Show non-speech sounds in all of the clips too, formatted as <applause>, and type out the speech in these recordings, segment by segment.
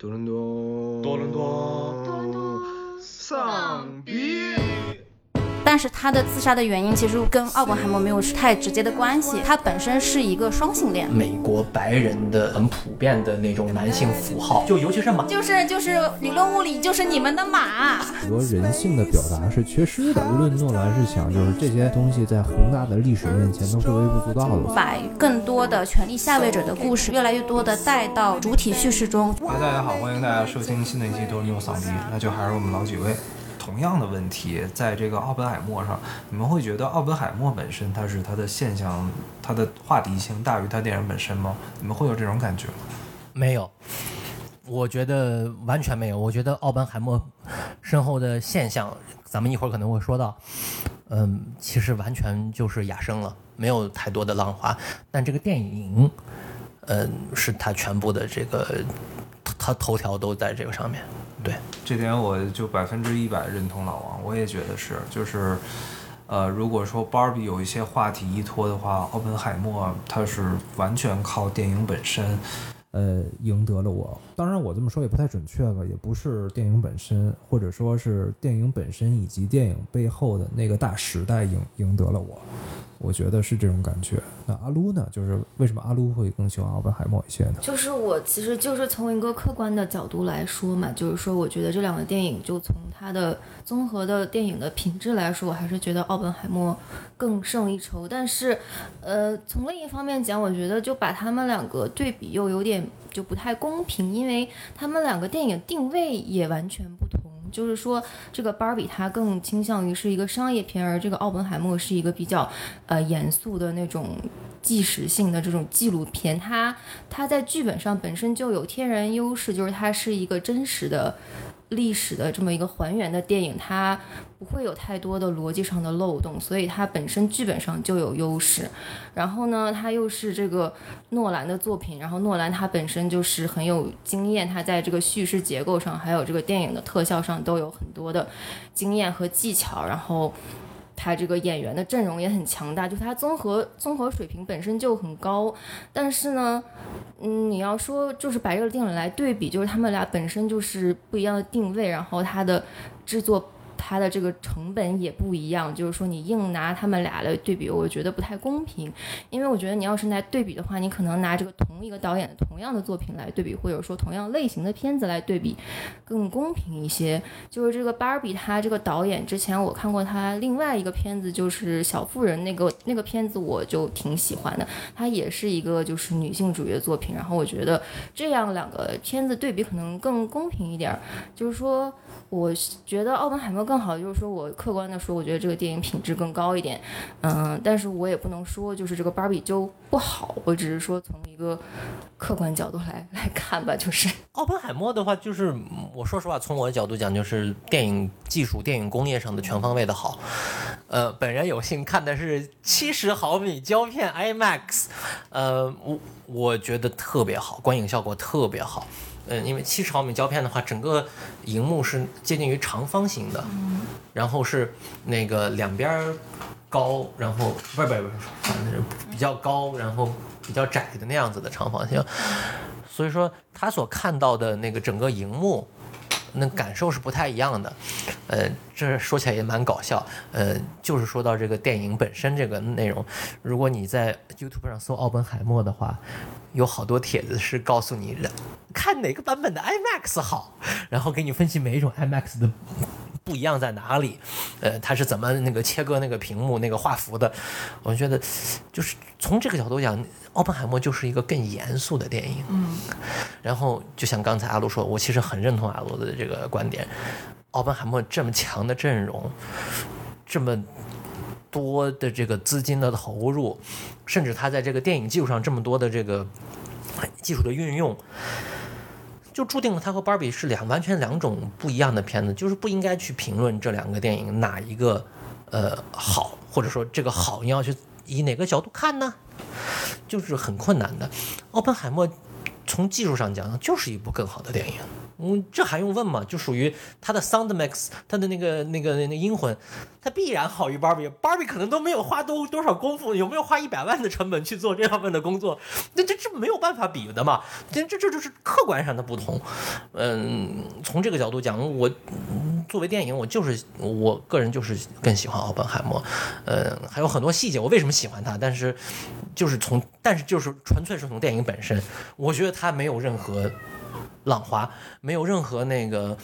多伦多，多伦多，多伦但是他的自杀的原因其实跟奥本海默没有太直接的关系，他本身是一个双性恋。美国白人的很普遍的那种男性符号，就尤其是马，就是就是理论物理就是你们的马。很多人性的表达是缺失的。无论诺兰是想，就是这些东西在宏大的历史面前都是微不足道的。把更多的权力下位者的故事，越来越多的带到主体叙事中。大家好，欢迎大家收听新的一期多伦多丧逼，那就还是我们老几位。同样的问题，在这个奥本海默上，你们会觉得奥本海默本身它是它的现象，它的话题性大于它电影本身吗？你们会有这种感觉吗？没有，我觉得完全没有。我觉得奥本海默身后的现象，咱们一会儿可能会说到，嗯，其实完全就是哑声了，没有太多的浪花。但这个电影，嗯，是它全部的这个，它头条都在这个上面。对，这点我就百分之一百认同老王，我也觉得是，就是，呃，如果说芭比有一些话题依托的话，奥本海默他是完全靠电影本身，呃，赢得了我。当然，我这么说也不太准确吧，也不是电影本身，或者说是电影本身以及电影背后的那个大时代赢赢得了我。我觉得是这种感觉。那阿撸呢？就是为什么阿撸会更喜欢奥本海默一些呢？就是我其实就是从一个客观的角度来说嘛，就是说我觉得这两个电影就从它的综合的电影的品质来说，我还是觉得奥本海默更胜一筹。但是，呃，从另一方面讲，我觉得就把他们两个对比又有点就不太公平，因为他们两个电影定位也完全不同。就是说，这个芭比它更倾向于是一个商业片，而这个奥本海默是一个比较，呃，严肃的那种纪实性的这种纪录片。它它在剧本上本身就有天然优势，就是它是一个真实的。历史的这么一个还原的电影，它不会有太多的逻辑上的漏洞，所以它本身剧本上就有优势。然后呢，它又是这个诺兰的作品，然后诺兰他本身就是很有经验，他在这个叙事结构上，还有这个电影的特效上都有很多的经验和技巧。然后。他这个演员的阵容也很强大，就他综合综合水平本身就很高，但是呢，嗯，你要说就是把这个电影来对比，就是他们俩本身就是不一样的定位，然后他的制作。它的这个成本也不一样，就是说你硬拿他们俩来对比，我觉得不太公平。因为我觉得你要是来对比的话，你可能拿这个同一个导演同样的作品来对比，或者说同样类型的片子来对比，更公平一些。就是这个芭比，他这个导演之前我看过他另外一个片子，就是小妇人那个那个片子，我就挺喜欢的。他也是一个就是女性主义的作品，然后我觉得这样两个片子对比可能更公平一点。就是说，我觉得奥本海默。更好就是说，我客观的说，我觉得这个电影品质更高一点，嗯，但是我也不能说就是这个芭比就不好，我只是说从一个客观角度来来看吧，就是。奥本海默的话，就是我说实话，从我的角度讲，就是电影技术、电影工业上的全方位的好，呃，本人有幸看的是七十毫米胶片 IMAX，呃，我我觉得特别好，观影效果特别好。嗯，因为七十毫米胶片的话，整个荧幕是接近于长方形的，然后是那个两边高，然后不是不是不是，反正比较高，然后比较窄的那样子的长方形，所以说他所看到的那个整个荧幕。那感受是不太一样的，呃，这说起来也蛮搞笑，呃，就是说到这个电影本身这个内容，如果你在 YouTube 上搜奥本海默的话，有好多帖子是告诉你看哪个版本的 IMAX 好，然后给你分析每一种 IMAX 的。不一样在哪里？呃，它是怎么那个切割那个屏幕那个画幅的？我觉得，就是从这个角度讲，奥本海默就是一个更严肃的电影。嗯。然后，就像刚才阿鲁说，我其实很认同阿鲁的这个观点。奥本海默这么强的阵容，这么多的这个资金的投入，甚至他在这个电影技术上这么多的这个技术的运用。就注定了它和芭比是两完全两种不一样的片子，就是不应该去评论这两个电影哪一个，呃好，或者说这个好你要去以哪个角度看呢？就是很困难的。奥本海默从技术上讲就是一部更好的电影，嗯，这还用问吗？就属于它的 sound mix，它的那个那个那个音魂，它必然好于 Barbie。Barbie 可能都没有花多多少功夫，有没有花一百万的成本去做这样份的工作？这这这没有办法比的嘛。这这这就是客观上的不同。嗯，从这个角度讲，我作为电影，我就是我个人就是更喜欢奥本海默。嗯，还有很多细节，我为什么喜欢他？但是就是从，但是就是纯粹是从电影本身，我觉得他没有任何浪花，没有任何那个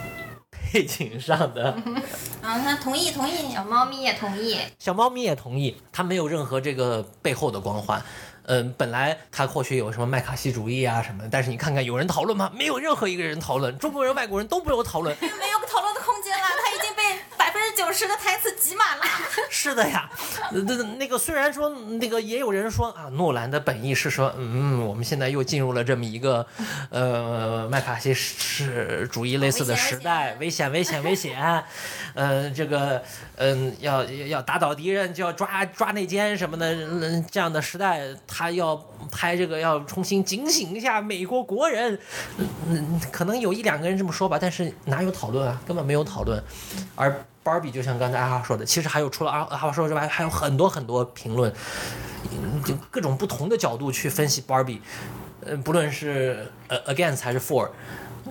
<laughs> 背景上的。<laughs> 啊，他同意同意，小猫咪也同意。小猫咪也同意，他没有任何这个背后的光环。嗯，本来他或许有什么麦卡锡主义啊什么的，但是你看看有人讨论吗？没有任何一个人讨论，中国人、外国人都没有讨论。<laughs> 没有讨论的空间了，他已经被百分之九十的台词挤满了。<laughs> 是的呀，那那那个虽然说那个也有人说啊，诺兰的本意是说，嗯，我们现在又进入了这么一个呃麦卡锡是主义类似的时代，危险。危险危险，呃，这个嗯要要打倒敌人就要抓抓内奸什么的，嗯这样的时代，他要拍这个要重新警醒一下美国国人，嗯，可能有一两个人这么说吧，但是哪有讨论啊，根本没有讨论，而。Barbie 就像刚才阿花说的，其实还有除了阿阿花说之外，还有很多很多评论，就各种不同的角度去分析 Barbie，呃，不论是呃 against 还是 for，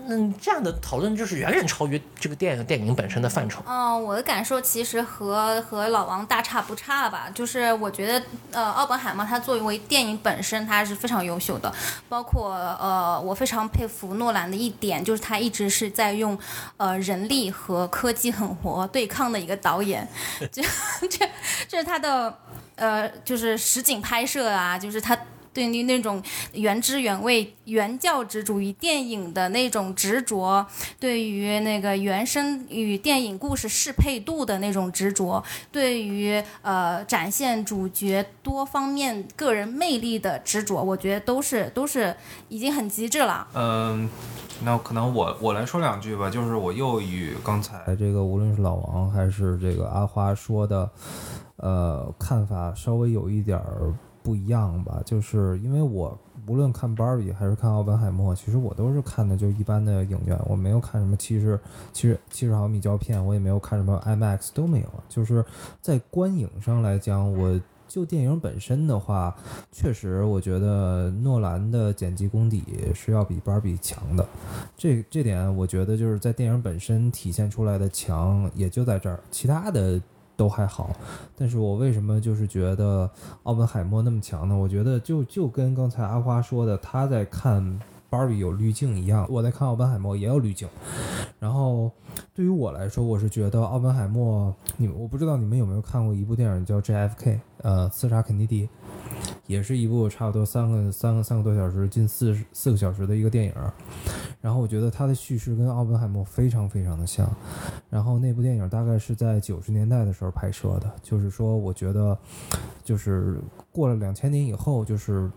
嗯，这样的讨论就是远远超于这个电影电影本身的范畴。嗯，我的感受其实和和老王大差不差吧，就是我觉得呃，奥本海默他作为电影本身他是非常优秀的，包括呃，我非常佩服诺兰的一点就是他一直是在用呃人力和科技狠活对抗的一个导演，<laughs> 这这这是他的呃，就是实景拍摄啊，就是他。对于那种原汁原味、原教旨主义电影的那种执着，对于那个原声与电影故事适配度的那种执着，对于呃展现主角多方面个人魅力的执着，我觉得都是都是已经很极致了。嗯，那可能我我来说两句吧，就是我又与刚才哎，这个无论是老王还是这个阿花说的，呃，看法稍微有一点儿不一样吧。就是因为我无论看芭比还是看奥本海默，其实我都是看的就一般的影院，我没有看什么七十七十七十毫米胶片，我也没有看什么 IMAX 都没有。就是在观影上来讲，我。就电影本身的话，确实我觉得诺兰的剪辑功底是要比芭比强的，这这点我觉得就是在电影本身体现出来的强也就在这儿，其他的都还好。但是我为什么就是觉得奥本海默那么强呢？我觉得就就跟刚才阿花说的，他在看芭比有滤镜一样，我在看奥本海默也有滤镜。然后对于我来说，我是觉得奥本海默，你我不知道你们有没有看过一部电影叫 JFK，呃，刺杀肯尼迪，也是一部差不多三个三个三个多小时，近四四个小时的一个电影。然后我觉得它的叙事跟奥本海默非常非常的像。然后那部电影大概是在九十年代的时候拍摄的，就是说我觉得，就是过了两千年以后，就是。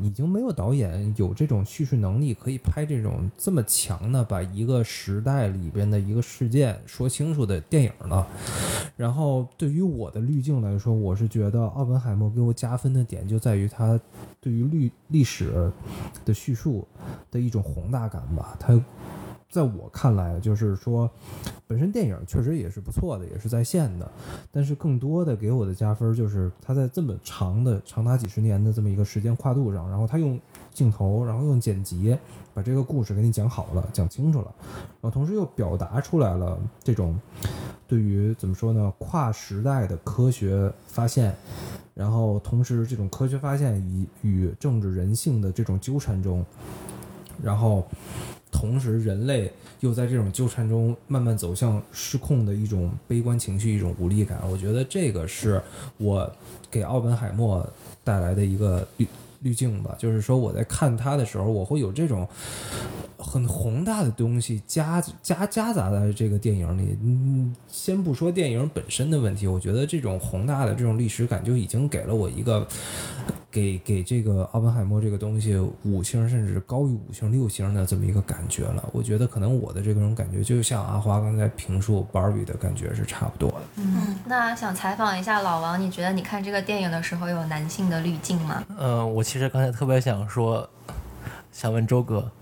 已经没有导演有这种叙事能力，可以拍这种这么强的把一个时代里边的一个事件说清楚的电影了。然后对于我的滤镜来说，我是觉得奥本海默给我加分的点就在于他对于历历史的叙述的一种宏大感吧。他在我看来，就是说，本身电影确实也是不错的，也是在线的，但是更多的给我的加分就是他在这么长的长达几十年的这么一个时间跨度上，然后他用镜头，然后用剪辑把这个故事给你讲好了，讲清楚了，然后同时又表达出来了这种对于怎么说呢，跨时代的科学发现，然后同时这种科学发现与与政治人性的这种纠缠中，然后。同时，人类又在这种纠缠中慢慢走向失控的一种悲观情绪、一种无力感。我觉得这个是我给奥本海默带来的一个滤滤镜吧。就是说，我在看他的时候，我会有这种很宏大的东西夹夹夹杂在这个电影里。嗯，先不说电影本身的问题，我觉得这种宏大的这种历史感就已经给了我一个。给给这个奥本海默这个东西五星，甚至高于五星、六星的这么一个感觉了。我觉得可能我的这种感觉，就像阿花刚才评述 Barbie 的感觉是差不多的。嗯，那想采访一下老王，你觉得你看这个电影的时候有男性的滤镜吗？嗯、我其实刚才特别想说，想问周哥，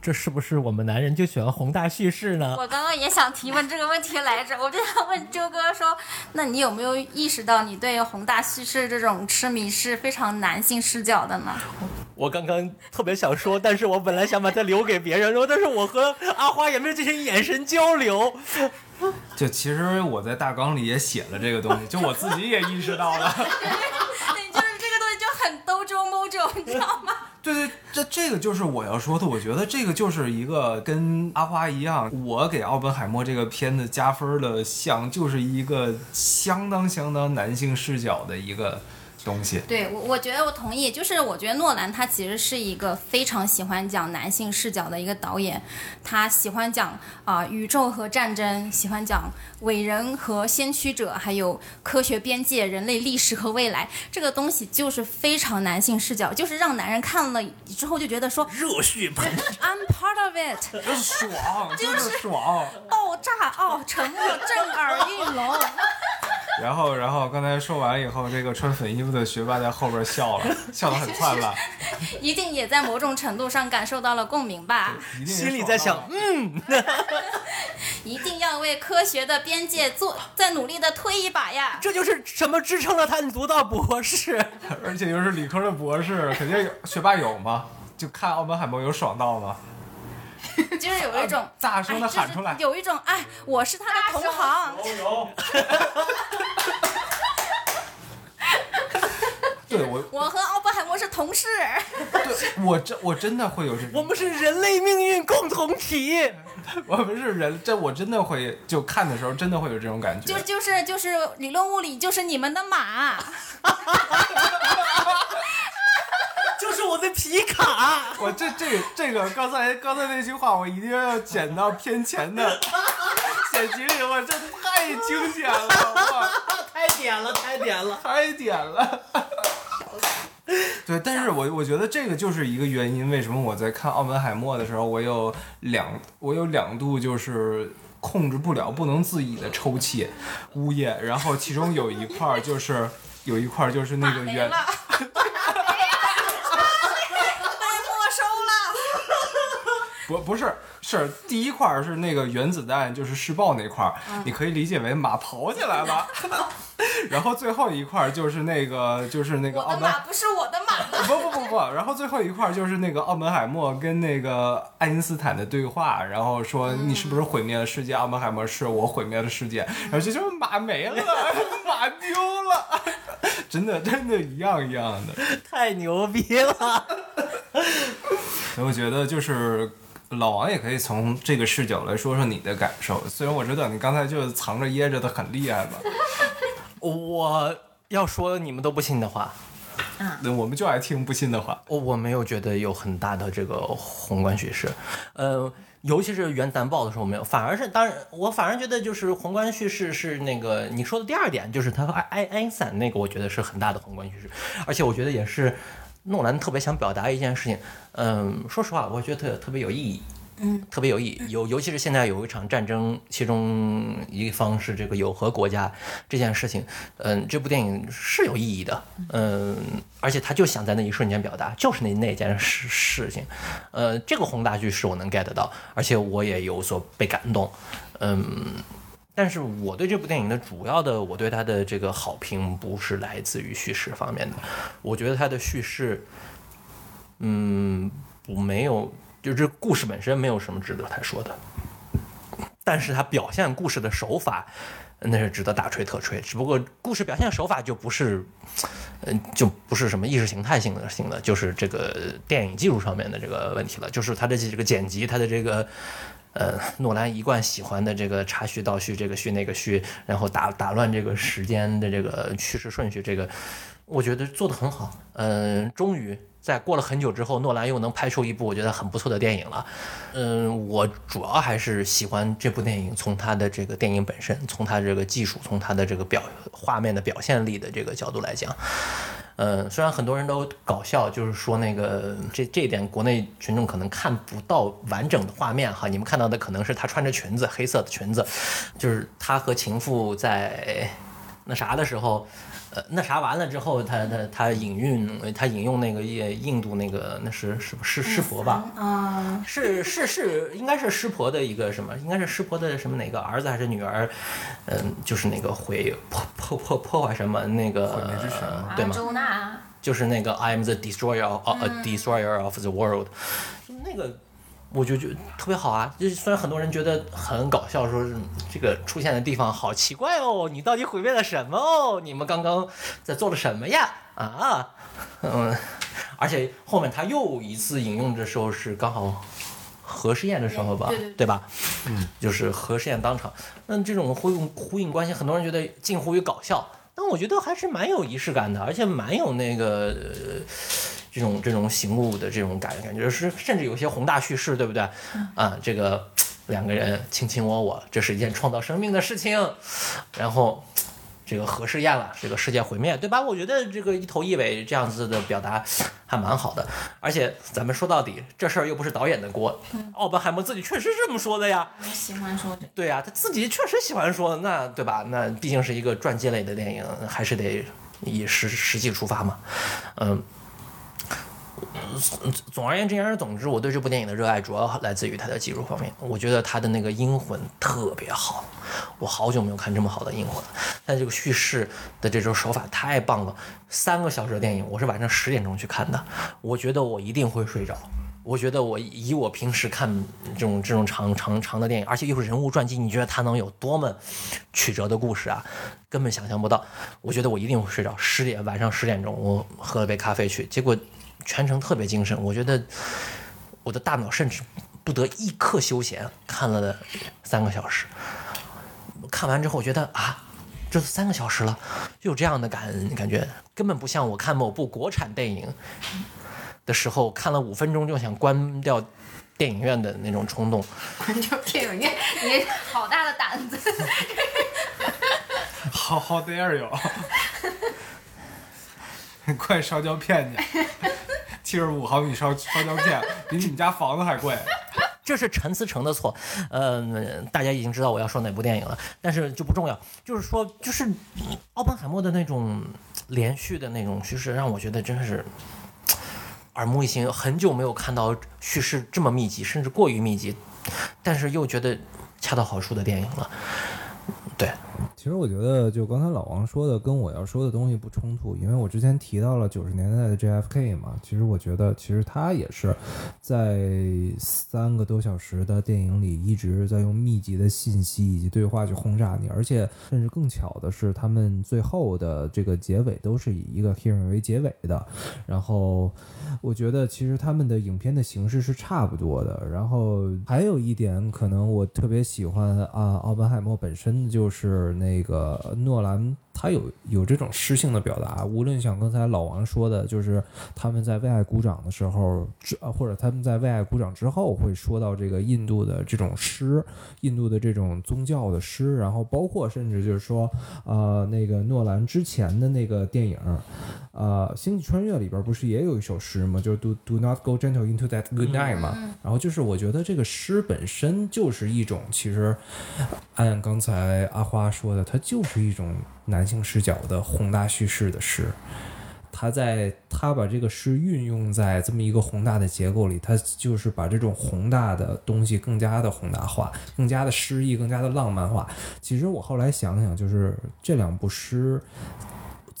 这是不是我们男人就喜欢宏大叙事呢？我刚刚也想提问这个问题来着，我就想问周哥说，那你有没有意识到你对宏大叙事这种痴迷是非常男性视角的呢？我刚刚特别想说，但是我本来想把它留给别人说，但是我和阿花也没有进行眼神交流。就其实我在大纲里也写了这个东西，就我自己也意识到了。<laughs> 对，就是这个东西就很兜中某种，知道吗？对 <laughs> 对，这这个就是我要说的。我觉得这个就是一个跟阿花一样，我给奥本海默这个片子加分的项，就是一个相当相当男性视角的一个东西。对我，我觉得我同意。就是我觉得诺兰他其实是一个非常喜欢讲男性视角的一个导演，他喜欢讲啊、宇宙和战争，喜欢讲伟人和先驱者，还有科学边界、人类历史和未来。这个东西就是非常男性视角，就是让男人看了之后就觉得说热血喷，I'm part of it，<laughs> 就是爽，<laughs> 就是爽。爆炸哦，沉默震耳欲聋。<laughs> 然后，然后刚才说完以后，这个穿粉衣服的学霸在后边笑了，笑得很灿烂，<laughs> 一定也在某种程度上感受到了共鸣吧。一定心里在想，嗯，<laughs> 一定要为科学的边界做再努力的推一把呀！这就是什么支撑了他读到博士。<laughs> 而且又是理科的博士，肯定有学霸有吗？就看奥本海默有爽到吗？就是有一种大声地哎就是喊出来有一种哎，我是他的同行。对我，<laughs> 我和奥本海默是同事，对我真我真的会有这种，我们是人类命运共同体。<laughs> 我们是人，这我真的会就看的时候真的会有这种感觉就。就是就是理论物理就是你们的马，<laughs> 就是我的皮卡，我这这个这个刚才刚才那句话，我一定要剪到片前的剪辑里，我这太惊险了，哇，太点了，太点了。太点了。<laughs> 对，但是我我觉得这个就是一个原因，为什么我在看奥本海默的时候，我有两我有两度就是控制不了、不能自已的抽泣、呜咽，然后其中有一块儿就是有一块儿就是那个原被没收了。<laughs> 不不是是第一块儿是那个原子弹就是试爆那块儿，你可以理解为马跑起来了，然后最后一块就是那个就是那个我的奥本马不是我的马，<laughs> 不不不不，然后最后一块就是那个奥本海默跟那个爱因斯坦的对话，然后说你是不是毁灭了世界？奥本海默是我毁灭了世界，然后这就是马没了，马丢了，<laughs> 真的真的一样一样的。太牛逼了！所以我觉得就是老王也可以从这个视角来说说你的感受，虽然我知道你刚才就藏着掖着的很厉害吧，我要说你们都不信的话，那我们就爱听不信的话。我我没有觉得有很大的这个宏观叙事，呃，尤其是原弹爆的时候没有，反而是当然，我反而觉得就是宏观叙事是那个你说的第二点，就是他和爱爱爱因斯坦那个，我觉得是很大的宏观叙事，而且我觉得也是诺兰特别想表达一件事情，嗯，说实话，我觉得特特别有意义。嗯，特别有意义，尤尤其是现在有一场战争，其中一方是这个有核国家这件事情，嗯，这部电影是有意义的，嗯，而且他就想在那一瞬间表达，就是那那件事事情，呃，这个宏大叙事我能 get 到，而且我也有所被感动，嗯，但是我对这部电影的主要的，我对它的这个好评不是来自于叙事方面的，我觉得它的叙事，嗯，不没有，就这故事本身没有什么值得他说的，但是他表现故事的手法，那是值得大吹特吹。只不过故事表现手法就不是，嗯，就不是什么意识形态性的性的，就是这个电影技术上面的这个问题了，就是他的这个剪辑，他的这个。呃，诺兰一贯喜欢的这个插叙倒叙，这个叙那个叙，然后打打乱这个时间的这个叙事顺序，这个我觉得做得很好。嗯、终于在过了很久之后，诺兰又能拍出一部我觉得很不错的电影了。嗯，我主要还是喜欢这部电影，从它的这个电影本身，从它这个技术，从它的这个表画面的表现力的这个角度来讲。呃，虽然很多人都搞笑，就是说那个这这一点国内群众可能看不到完整的画面哈，你们看到的可能是她穿着裙子，黑色的裙子，就是她和情妇在那啥的时候，呃，那啥完了之后，他他他引用他引用那个印印度那个那是是是湿婆吧？啊，是是是，应该是湿婆的一个什么？应该是湿婆的什么哪个儿子还是女儿？嗯，就是那个会破破破破坏什么那个毁灭之神吗对吗？周娜，就是那个 I am the destroyer of、a destroyer of the world，就那个我就觉得特别好啊。就是虽然很多人觉得很搞笑，说是这个出现的地方好奇怪哦，你到底毁灭了什么哦？你们刚刚在做了什么呀？啊，嗯，而且后面他又一次引用的时候是刚好。核试验的时候吧，对对对吧？嗯，就是核试验当场，那这种呼应呼应关系，很多人觉得近乎于搞笑，但我觉得还是蛮有仪式感的，而且蛮有那个、呃、这种这种醒悟的这种感感觉，是甚至有些宏大叙事，对不对？啊，这个两个人卿卿我我，这是一件创造生命的事情，然后。这个核试验了，这个世界毁灭，对吧？我觉得这个一头一尾这样子的表达还蛮好的，而且咱们说到底，这事儿又不是导演的锅，奥本海默自己确实是这么说的呀。我喜欢说这。对呀、他自己确实喜欢说，那对吧？那毕竟是一个传记类的电影，还是得以实实际出发嘛。嗯，总而言之言而总之，我对这部电影的热爱主要来自于它的技术方面。我觉得它的那个阴魂特别好，我好久没有看这么好的阴魂。但这个叙事的这种手法太棒了，三个小时的电影，我是晚上十点钟去看的，我觉得我一定会睡着。我觉得我以我平时看这种这种长长长的电影，而且又是人物传记，你觉得它能有多么曲折的故事啊？根本想象不到。我觉得我一定会睡着。十点晚上十点钟，我喝了杯咖啡去，结果全程特别精神。我觉得我的大脑甚至不得一刻休闲，看了三个小时。看完之后，我觉得啊，这都三个小时了，就有这样的感感觉，根本不像我看某部国产电影的时候，看了五分钟就想关掉电影院的那种冲动。<laughs> 关掉电影院，你好大的胆子！<laughs> 好好 dare you！快烧胶片去，<laughs> 七十五毫米烧烧胶片 <laughs> 比你们家房子还贵。这是陈思诚的错，嗯、大家已经知道我要说哪部电影了，但是就不重要。就是说，就是嗯奥本海默的那种连续的那种叙事，让我觉得真是耳目一新。很久没有看到叙事这么密集，甚至过于密集，但是又觉得恰到好处的电影了。对，其实我觉得，就刚才老王说的，跟我要说的东西不冲突，因为我之前提到了九十年代的 JFK 嘛。其实我觉得，其实他也是在三个多小时的电影里，一直在用密集的信息以及对话去轰炸你，而且甚至更巧的是，他们最后的这个结尾都是以一个 hear 为结尾的。然后，我觉得其实他们的影片的形式是差不多的。然后还有一点，可能我特别喜欢啊，奥本海默本身就是那那个诺兰，他有有这种诗性的表达。无论像刚才老王说的，就是他们在为爱鼓掌的时候，或者他们在为爱鼓掌之后，会说到这个印度的这种诗，印度的这种宗教的诗，然后包括甚至就是说，呃，那个诺兰之前的那个电影，呃，《星际穿越》里边不是也有一首诗吗？就是 Do Do not go gentle into that good night 嘛。然后就是我觉得这个诗本身就是一种，其实按刚才阿花说的，它就是一种男性视角的宏大叙事的诗。他在他把这个诗运用在这么一个宏大的结构里，他就是把这种宏大的东西更加的宏大化，更加的诗意，更加的浪漫化。其实我后来想想，就是这两部诗。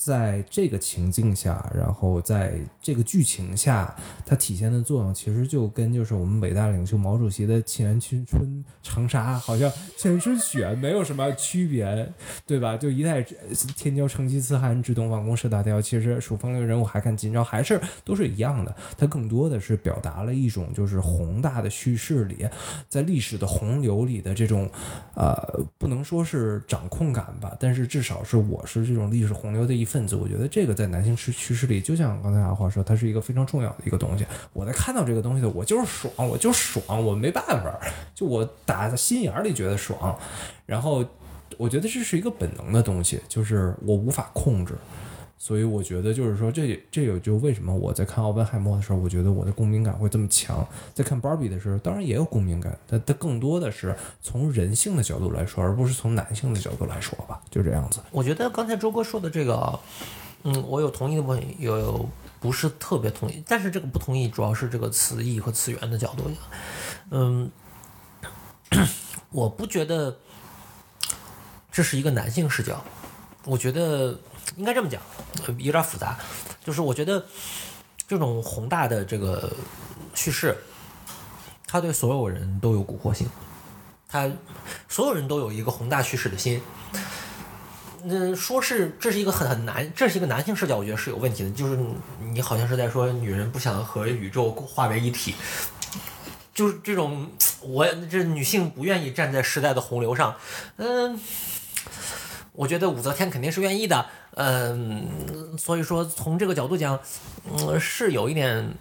在这个情境下，然后在这个剧情下，它体现的作用其实就跟就是我们伟大领袖毛主席的“沁园春春长沙”好像沁园春·雪没有什么区别，对吧？就一代天骄成吉思汗，直东王公射大雕，其实数风流人物还看今朝，还是都是一样的。它更多的是表达了一种就是宏大的叙事里，在历史的洪流里的这种，呃，不能说是掌控感吧，但是至少是我是这种历史洪流的一分子。我觉得这个在男性趋趋势里，就像刚才阿华说，它是一个非常重要的一个东西。我在看到这个东西的，我就是爽，我就爽，我没办法，就我打心眼里觉得爽。然后我觉得这是一个本能的东西，就是我无法控制。所以我觉得就是说这，这也就为什么我在看奥本海默的时候，我觉得我的共鸣感会这么强。在看芭比的时候，当然也有共鸣感，但它更多的是从人性的角度来说，而不是从男性的角度来说吧，就这样子。我觉得刚才周哥说的这个，嗯，我有同意的部分，有有不是特别同意，但是这个不同意主要是这个词义和词源的角度，嗯，我不觉得这是一个男性视角，我觉得应该这么讲，有点复杂，就是我觉得这种宏大的这个叙事，它对所有人都有蛊惑性，它所有人都有一个宏大叙事的心。那说是这是一个很很男，这是一个男性视角，我觉得是有问题的。就是你好像是在说女人不想和宇宙化为一体，就是这种我这女性不愿意站在时代的洪流上，嗯，我觉得武则天肯定是愿意的，嗯，所以说从这个角度讲，嗯，是有一点。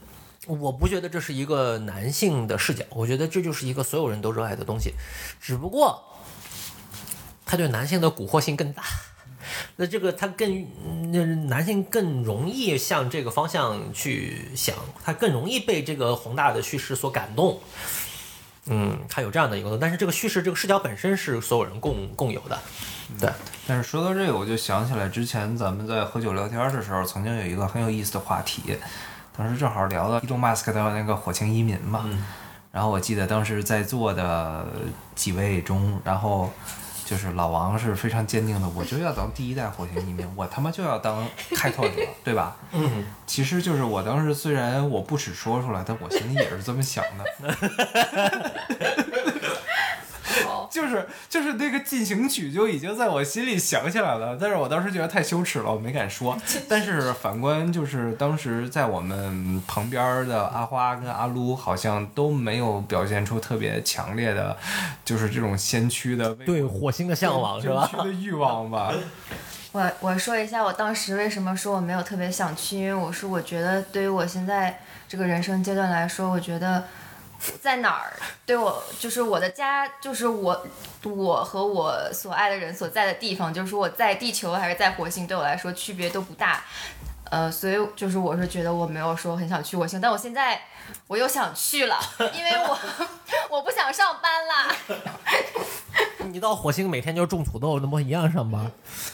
我不觉得这是一个男性的视角，我觉得这就是一个所有人都热爱的东西，只不过他对男性的蛊惑性更大。<laughs> 那这个他更，那男性更容易向这个方向去想，他更容易被这个宏大的叙事所感动。嗯，它有这样的一个，但是这个叙事这个视角本身是所有人共共有的，对。但是说到这个，我就想起来之前咱们在喝酒聊天的时候，曾经有一个很有意思的话题，当时正好聊到伊隆马斯克的那个火星移民嘛。然后我记得当时在座的几位中，然后就是老王是非常坚定的，<laughs> 我就要当第一代火星移民，我他妈就要当开拓者，<laughs> 对吧？嗯，其实就是我当时虽然我不止说出来，但我心里也是这么想的。<laughs> 就是就是那个进行曲就已经在我心里想起来了，但是我当时觉得太羞耻了，我没敢说。<laughs> 但是反观就是当时在我们旁边的阿花跟阿撸，好像都没有表现出特别强烈的，就是这种先驱的对火星的向往是吧？先驱的欲望吧。<laughs> 我我说一下我当时为什么说我没有特别想去，因为我是我觉得对于我现在这个人生阶段来说，我觉得在哪儿对我就是我的家，就是我我和我所爱的人所在的地方，就是说我在地球还是在火星，对我来说区别都不大。呃，所以就是我是觉得我没有说很想去火星，但我现在我又想去了，<laughs> 因为我 <laughs> 我不想上班啦。<laughs> 你到火星每天就种土豆，那不一样上班？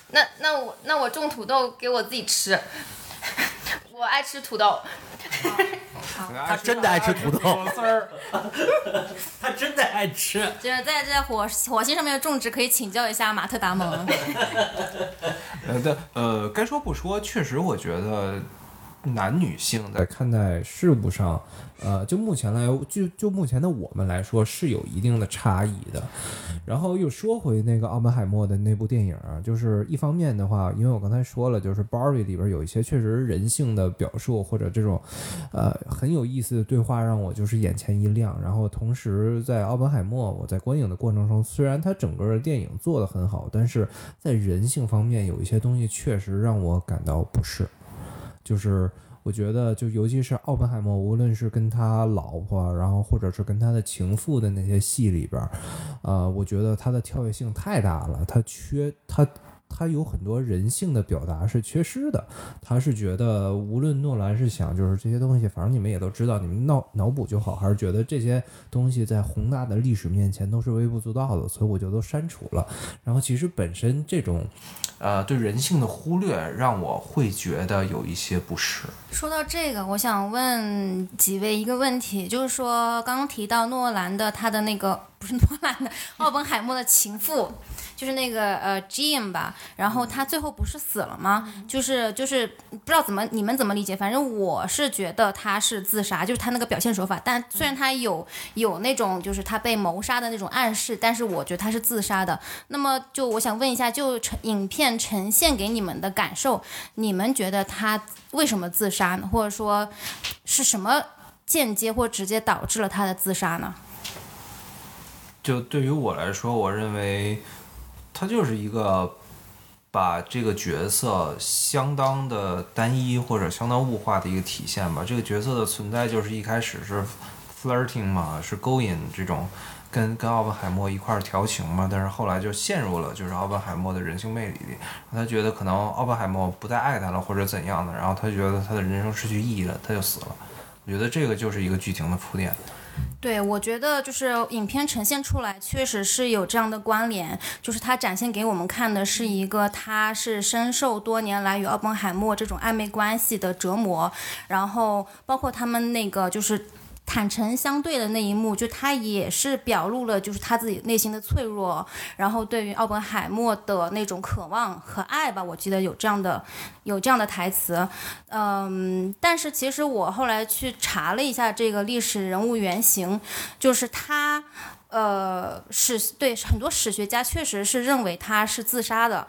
那那我那我种土豆给我自己吃，我爱吃土豆。他真的爱吃土豆丝儿。<laughs> 他真的爱吃。就是在这火火星上面的种植，可以请教一下马特达蒙。<laughs> 呃，对呃，该说不说，确实我觉得男女性在看待事物上，呃，就目前来就就目前的我们来说是有一定的差异的。然后又说回那个奥本海默的那部电影啊，就是一方面的话，因为我刚才说了，就是《Barbie》里边有一些确实人性的表述或者这种，呃，很有意思的对话，让我就是眼前一亮。然后同时在奥本海默，我在观影的过程中，虽然它整个的电影做得很好，但是在人性方面有一些东西确实让我感到不适。就是我觉得，就尤其是奥本海默，无论是跟他老婆，然后或者是跟他的情妇的那些戏里边儿，呃，我觉得他的跳跃性太大了，他缺他。他有很多人性的表达是缺失的，他是觉得无论诺兰是想就是这些东西，反正你们也都知道，你们脑脑补就好，还是觉得这些东西在宏大的历史面前都是微不足道的，所以我就都删除了。然后其实本身这种呃对人性的忽略，让我会觉得有一些不适。说到这个，我想问几位一个问题，就是说刚刚提到诺兰的他的那个不是诺兰的奥本海默的情妇，就是那个呃 Jean 吧，然后他最后不是死了吗？就是就是不知道怎么你们怎么理解，反正我是觉得他是自杀，就是他那个表现手法。但虽然他有有那种就是他被谋杀的那种暗示，但是我觉得他是自杀的。那么就我想问一下，就呈影片呈现给你们的感受，你们觉得他为什么自杀呢？或者说是什么间接或直接导致了他的自杀呢？就对于我来说，我认为他就是一个把这个角色相当的单一或者相当物化的一个体现吧。这个角色的存在就是一开始是 flirting 嘛，是勾引这种跟跟奥本海默一块儿调情嘛，但是后来就陷入了就是奥本海默的人性魅力里，他觉得可能奥本海默不再爱他了或者怎样的，然后他觉得他的人生失去意义了，他就死了。我觉得这个就是一个剧情的铺垫。对，我觉得就是影片呈现出来，确实是有这样的关联，就是它展现给我们看的是一个他是深受多年来与奥本海默这种暧昧关系的折磨，然后包括他们那个就是。坦诚相对的那一幕，就他也是表露了，就是他自己内心的脆弱，然后对于奥本海默的那种渴望和爱吧，我记得有这样的有这样的台词，嗯，但是其实我后来去查了一下这个历史人物原型，就是他，呃，史对很多史学家确实是认为他是自杀的，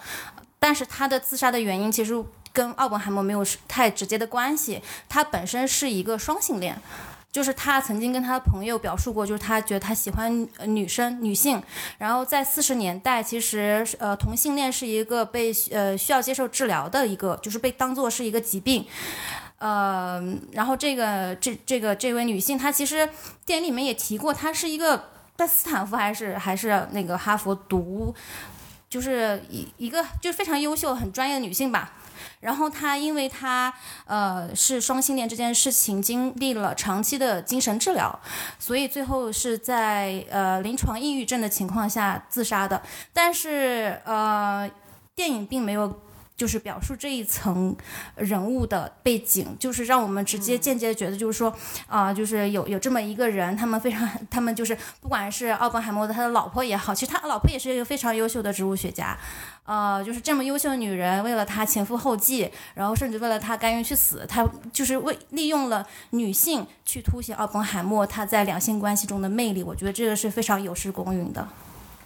但是他的自杀的原因其实跟奥本海默没有太直接的关系，他本身是一个双性恋。就是他曾经跟他的朋友表述过，就是他觉得他喜欢女生、女性。然后在四十年代，其实呃同性恋是一个被呃需要接受治疗的一个，就是被当做是一个疾病。呃，然后这个这这个这位女性，她其实电影里面也提过，她是一个在斯坦福还是还是那个哈佛读，就是一一个就是非常优秀、很专业的女性吧。然后他因为他呃是双性恋这件事情，经历了长期的精神治疗，所以最后是在呃临床抑郁症的情况下自杀的。但是呃电影并没有。就是表述这一层人物的背景，就是让我们直接间接觉得，就是说，啊，就是有有这么一个人，他们非常，他们就是不管是奥本海默的他的老婆也好，其实他老婆也是一个非常优秀的植物学家，呃，就是这么优秀的女人，为了他前赴后继，然后甚至为了他甘愿去死，他就是为利用了女性去凸显奥本海默他在两性关系中的魅力，我觉得这个是非常有失公允的。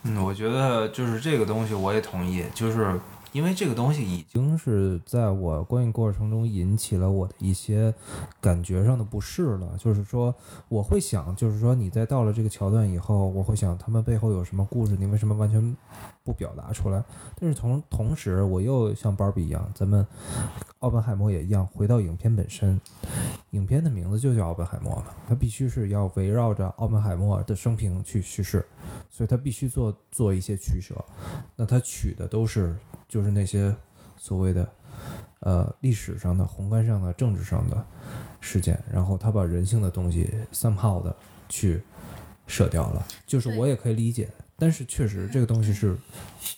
嗯，我觉得就是这个东西，我也同意，就是。因为这个东西已经是在我观影过程中引起了我的一些感觉上的不适了。就是说，我会想，就是说你在到了这个桥段以后，我会想他们背后有什么故事？你为什么完全不表达出来？但是同同时，我又像芭比一样，咱们奥本海默也一样，回到影片本身。影片的名字就叫奥本海默嘛，它必须是要围绕着奥本海默的生平去叙事，所以它必须做做一些取舍。那它取的都是。就是那些所谓的，呃，历史上的、宏观上的、政治上的事件，然后他把人性的东西 somehow 的去舍掉了。就是我也可以理解，但是确实这个东西是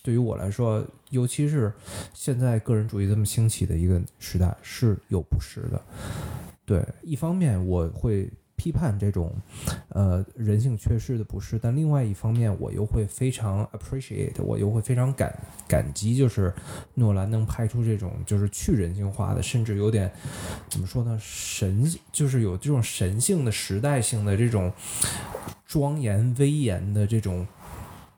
对于我来说，尤其是现在个人主义这么兴起的一个时代，是有不实的。对，一方面我会。批判这种，呃，人性缺失的不是，但另外一方面，我又会非常 appreciate，我又会非常感感激，就是诺兰能拍出这种就是去人性化的，甚至有点怎么说呢，神，就是有这种神性的时代性的这种庄严威严的这种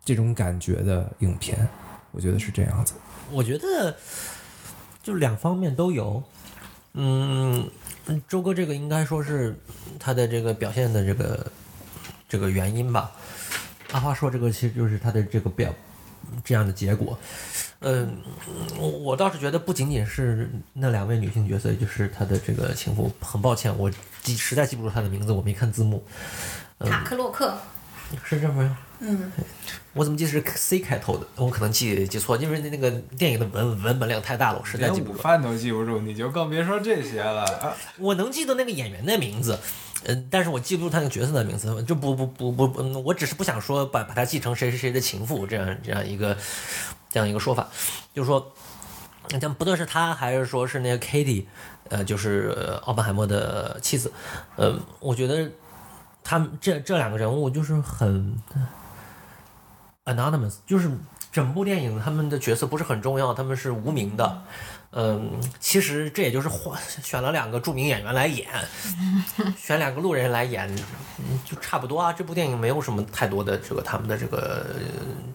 这种感觉的影片，我觉得是这样子。我觉得就两方面都有，嗯。嗯，周哥，这个应该说是他的这个表现的这个这个原因吧。阿花说，这个其实就是他的这个表这样的结果。嗯，我倒是觉得不仅仅是那两位女性角色，就是他的这个情妇。很抱歉，我记实在记不住她的名字，我没看字幕。塔克洛克是这么？嗯，我怎么记得是 C 开头的？我可能记记错，因为那那个电影的文文本量太大了，我实在记不住。饭都记不住，你就更别说这些了。我能记得那个演员的名字，嗯，但是我记不住他那个角色的名字。就不不不不不，我只是不想说把把他记成谁谁谁的情妇这样这样一个这样一个说法，就是说，像不论是他还是说是那个 Katie，呃，就是奥本海默的妻子，呃，我觉得他们这这两个人物就是很。Anonymous 就是整部电影他们的角色不是很重要，他们是无名的。嗯，其实这也就是换选了两个著名演员来演，<laughs> 选两个路人来演，就差不多啊。这部电影没有什么太多的这个他们的这个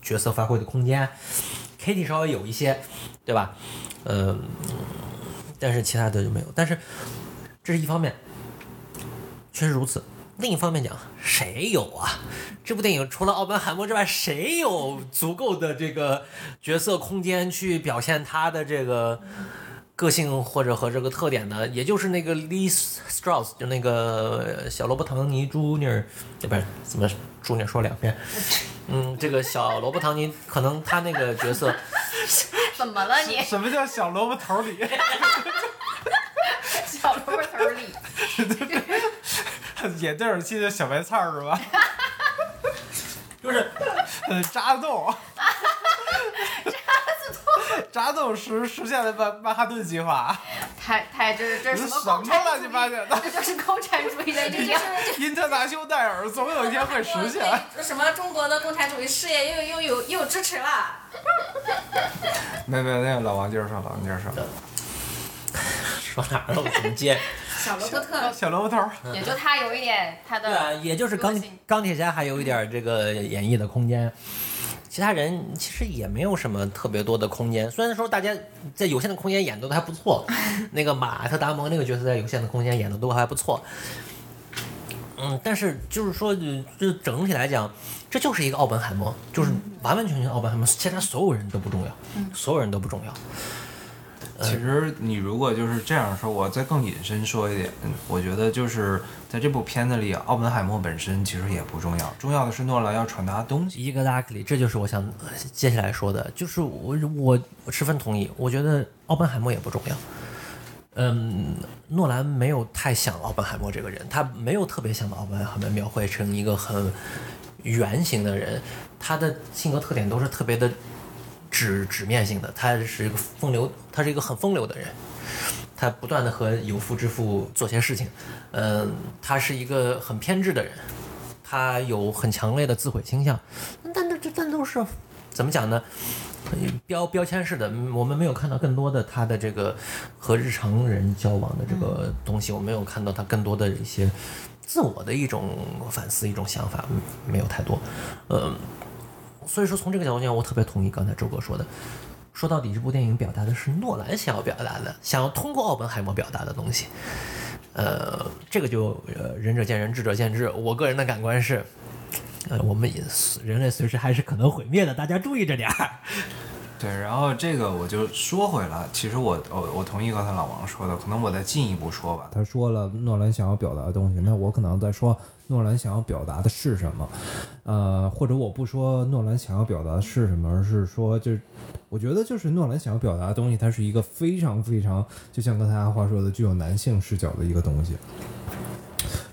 角色发挥的空间。Kitty 稍微有一些，对吧？嗯，但是其他的就没有。但是这是一方面，确实如此。另一方面讲，谁有啊？这部电影除了奥本海默之外，谁有足够的这个角色空间去表现他的这个个性或者和这个特点呢，也就是那个 Lee Strauss，就那个小罗伯·唐尼 Junior，呃不是怎么 Junior 说两遍，嗯，这个小罗伯·唐尼可能他那个角色，<laughs> 怎么了你？什么叫小萝卜头里？<laughs> 小萝卜头里，<laughs> 演对儿戏的小白菜儿是吧？<laughs> 就是呃，扎洞。扎洞实实现了曼曼哈顿计划，太太这是这是什什么乱七？八糟的？这就是共产主义的力量。<laughs> 因特纳修戴尔总有一天会实现。对什么中国的共产主义事业又又有又有支持了。没没那老王接着说，老王接着说。<laughs> 说哪儿了？我怎么接？小罗伯特小罗伯特，也就他有一点他对啊，的也就是钢钢铁侠还有一点这个演绎的空间，其他人其实也没有什么特别多的空间。虽然说大家在有限的空间演的都还不错，那个马特·达蒙那个角色在有限的空间演的都还不错。嗯，但是就是说，就就整体来讲，这就是一个奥本海默，就是完完全全奥本海默，其他所有人都不重要，所有人都不重要。其实你如果就是这样说，我再更引申说一点，嗯我觉得就是在这部片子里，奥本海默本身其实也不重要，重要的是诺兰要传达的东西。Exactly，这就是我想呃接下来说的，就是我我我十分同意，我觉得奥本海默也不重要。嗯，诺兰没有太想奥本海默这个人，他没有特别想把奥本海默描绘成一个很圆形的人，他的性格特点都是特别的直直面性的，他是一个风流，他是一个很风流的人，他不断的和有妇之夫做些事情，嗯，他是一个很偏执的人，他有很强烈的自毁倾向，但但这但都是怎么讲呢？标标签式的，嗯我们没有看到更多的他的这个和日常人交往的这个东西，我没有看到他更多的一些自我的一种反思、一种想法，嗯没有太多。嗯，所以说从这个角度讲，我特别同意刚才周哥说的。说到底，这部电影表达的是诺兰想要表达的，想要通过奥本海默表达的东西。呃，这个就呃仁者见仁，智者见智。我个人的感官是，呃，我们也人类随时还是可能毁灭的，大家注意着点儿。<laughs> 对，然后这个我就说回来，其实我我我同意刚才老王说的，可能我再进一步说吧。他说了诺兰想要表达的东西，那我可能在说诺兰想要表达的是什么，呃，或者我不说诺兰想要表达的是什么，而是说就，我觉得就是诺兰想要表达的东西，它是一个非常非常，就像刚才阿花说的，具有男性视角的一个东西。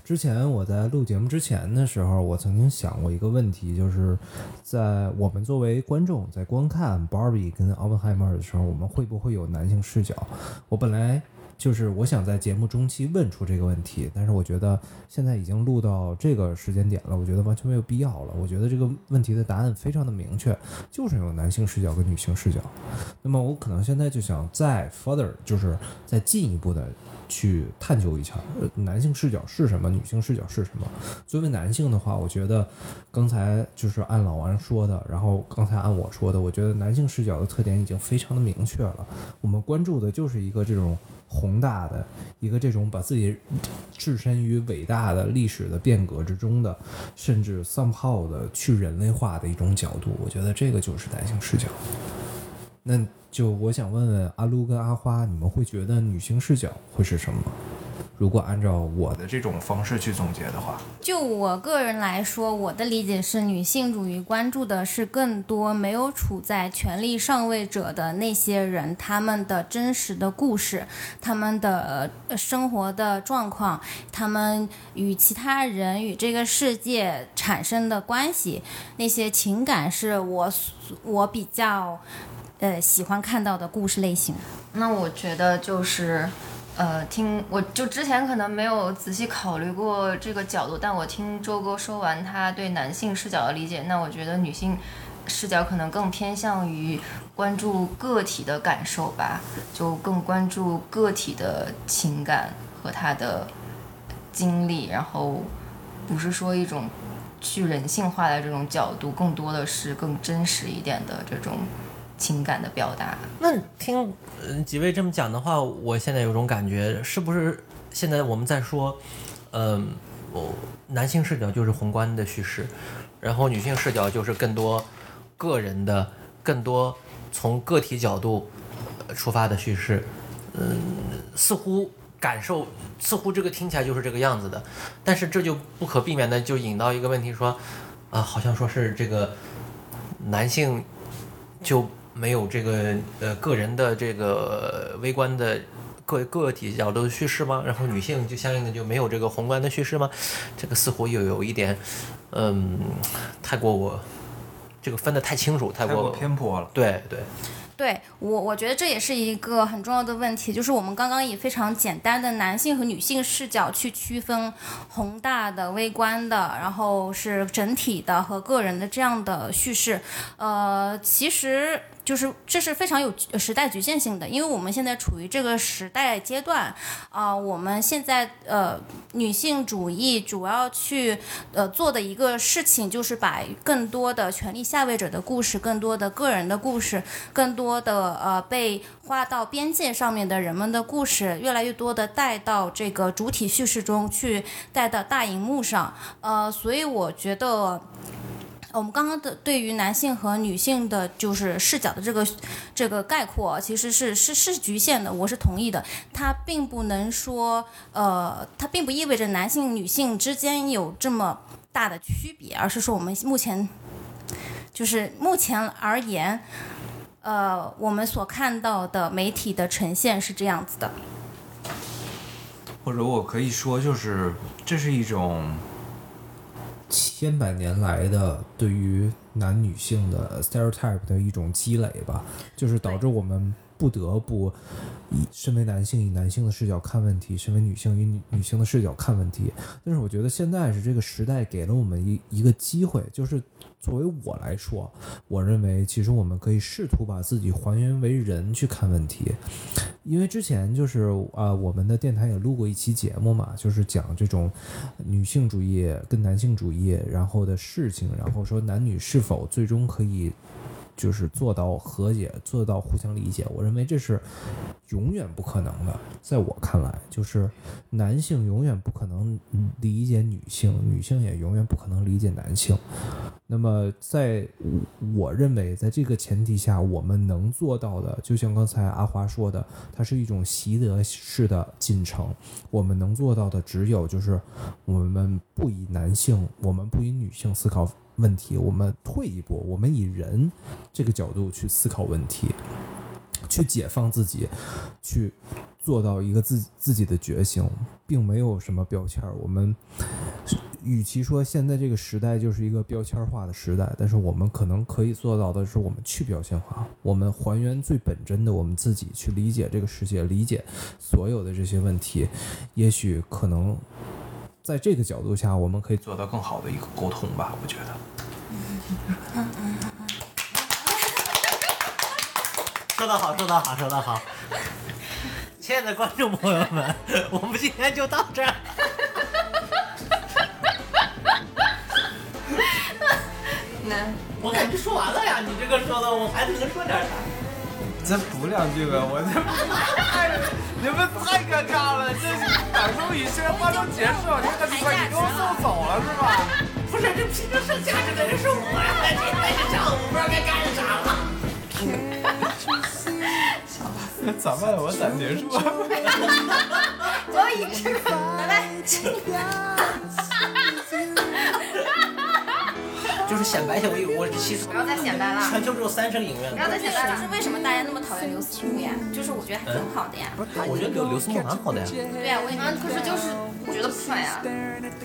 之前我在录节目之前的时候，我曾经想过一个问题，就是在我们作为观众在观看 Barbie 跟奥本海默的时候，我们会不会有男性视角？我本来就是我想在节目中期问出这个问题，但是我觉得现在已经录到这个时间点了，我觉得完全没有必要了。我觉得这个问题的答案非常的明确，就是有男性视角跟女性视角。那么我可能现在就想再 further，就是再进一步的去探究一下，男性视角是什么，女性视角是什么。作为男性的话，我觉得刚才就是按老王说的，然后刚才按我说的，我觉得男性视角的特点已经非常的明确了。我们关注的就是一个这种宏大的，一个这种把自己置身于伟大的历史的变革之中的，甚至 somehow 的去人类化的一种角度。我觉得这个就是男性视角。那就我想问问阿撸跟阿花，你们会觉得女性视角会是什么？如果按照我的这种方式去总结的话，就我个人来说，我的理解是，女性主义关注的是更多没有处在权力上位者的那些人，他们的真实的故事，他们的生活的状况，他们与其他人与这个世界产生的关系，那些情感是我我比较呃喜欢看到的故事类型。那我觉得就是，呃，听我就之前可能没有仔细考虑过这个角度，但我听周哥说完他对男性视角的理解，那我觉得女性视角可能更偏向于关注个体的感受吧，就更关注个体的情感和他的经历，然后不是说一种去人性化的这种角度，更多的是更真实一点的这种情感的表达。那听呃几位这么讲的话，我现在有种感觉，是不是现在我们在说，嗯、我男性视角就是宏观的叙事，然后女性视角就是更多个人的、更多从个体角度出发的叙事，嗯，似乎感受，似乎这个听起来就是这个样子的，但是这就不可避免的就引到一个问题，说，啊，好像说是这个男性就没有这个呃个人的这个微观的。个个体角度的叙事吗？然后女性就相应的就没有这个宏观的叙事吗？这个似乎又有一点，嗯，太过我这个分得太清楚，太过太过偏颇了。对对，对我，我觉得这也是一个很重要的问题，就是我们刚刚以非常简单的男性和女性视角去区分宏大的、微观的，然后是整体的和个人的这样的叙事，呃，其实。就是这是非常有时代局限性的，因为我们现在处于这个时代阶段，啊、我们现在呃女性主义主要去呃做的一个事情，就是把更多的权力下位者的故事，更多的个人的故事，更多的呃被划到边界上面的人们的故事，越来越多的带到这个主体叙事中去，带到大荧幕上，呃，所以我觉得。我们刚刚的对于男性和女性的，就是视角的这个这个概括，其实是是是局限的，我是同意的。它并不能说，呃，它并不意味着男性女性之间有这么大的区别，而是说我们目前就是目前而言，呃，我们所看到的媒体的呈现是这样子的。或者我可以说，就是这是一种千百年来的对于男女性的 stereotype 的一种积累吧，就是导致我们不得不以身为男性以男性的视角看问题，身为女性以女女性的视角看问题。但是我觉得现在是这个时代给了我们一一个机会，就是作为我来说，我认为其实我们可以试图把自己还原为人去看问题。因为之前就是啊、我们的电台也录过一期节目嘛，就是讲这种女性主义跟男性主义然后的事情，然后说男女是否最终可以就是做到和解，做到互相理解。我认为这是永远不可能的，在我看来，就是男性永远不可能理解女性，女性也永远不可能理解男性。那么，在我认为，在这个前提下，我们能做到的，就像刚才阿华说的，它是一种习得式的进程。我们能做到的，只有就是我们不以男性，我们不以女性思考问题，我们退一步，我们以人这个角度去思考问题，去解放自己，去做到一个自自己的觉醒，并没有什么标签儿。我们与其说现在这个时代就是一个标签化的时代，但是我们可能可以做到的是，我们去标签化，我们还原最本真的我们自己，去理解这个世界，理解所有的这些问题。也许可能在这个角度下，我们可以做做到更好的一个沟通吧，我觉得。说得好，说得好，说得好。亲爱的观众朋友们，我们今天就到这儿。我感觉说完了呀，你这个说的，我还能说点啥？再补两句呗，我这太 <laughs> 你们太尴尬了，这感受语现在话都结束了，你看你把你给我送走了是吧？不是，这拼着剩下这个人是我呀，今天是上午不知道该干啥了。<laughs> 咋办？我咋结束啊？<laughs> 我已知，拜拜。就是显摆一下，我有我其实不要再显摆了全球只有三声影院。不要再显摆了，就是为什么大家那么讨厌刘思慕呀？就是我觉得还挺好的呀。我觉得刘刘思慕蛮好的呀。对呀，我啊，可是就是我觉得不帅呀。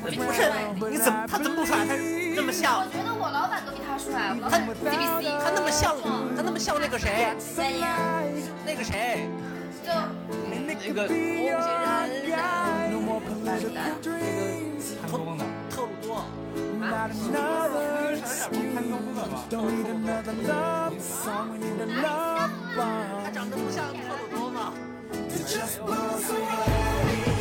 不是，你怎么他怎么不帅？他那么像我，觉得我老板都比他帅，我老他板 CBC，他那么像，他那么像那个谁，那个谁，就那个红星人，看光的。特鲁多。看光的吧。Don't need another love song, we need a love bomb. 他长得不像特鲁多吗 just away.